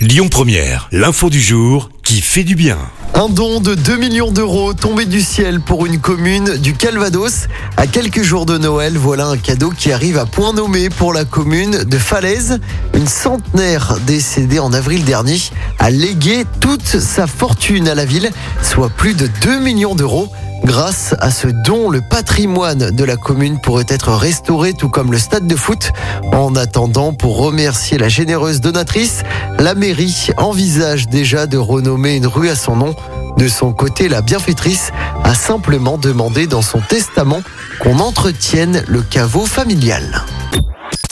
Lyon Première, l'info du jour qui fait du bien. Un don de 2 millions d'euros tombé du ciel pour une commune du Calvados. À quelques jours de Noël, voilà un cadeau qui arrive à point nommé pour la commune de Falaise. Une centenaire décédée en avril dernier a légué toute sa fortune à la ville, soit plus de 2 millions d'euros. Grâce à ce don, le patrimoine de la commune pourrait être restauré, tout comme le stade de foot. En attendant, pour remercier la généreuse donatrice, la mairie envisage déjà de renommer une rue à son nom. De son côté, la bienfaitrice a simplement demandé dans son testament qu'on entretienne le caveau familial.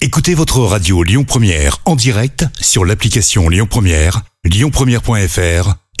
Écoutez votre radio Lyon Première en direct sur l'application Lyon Première, lyonpremière.fr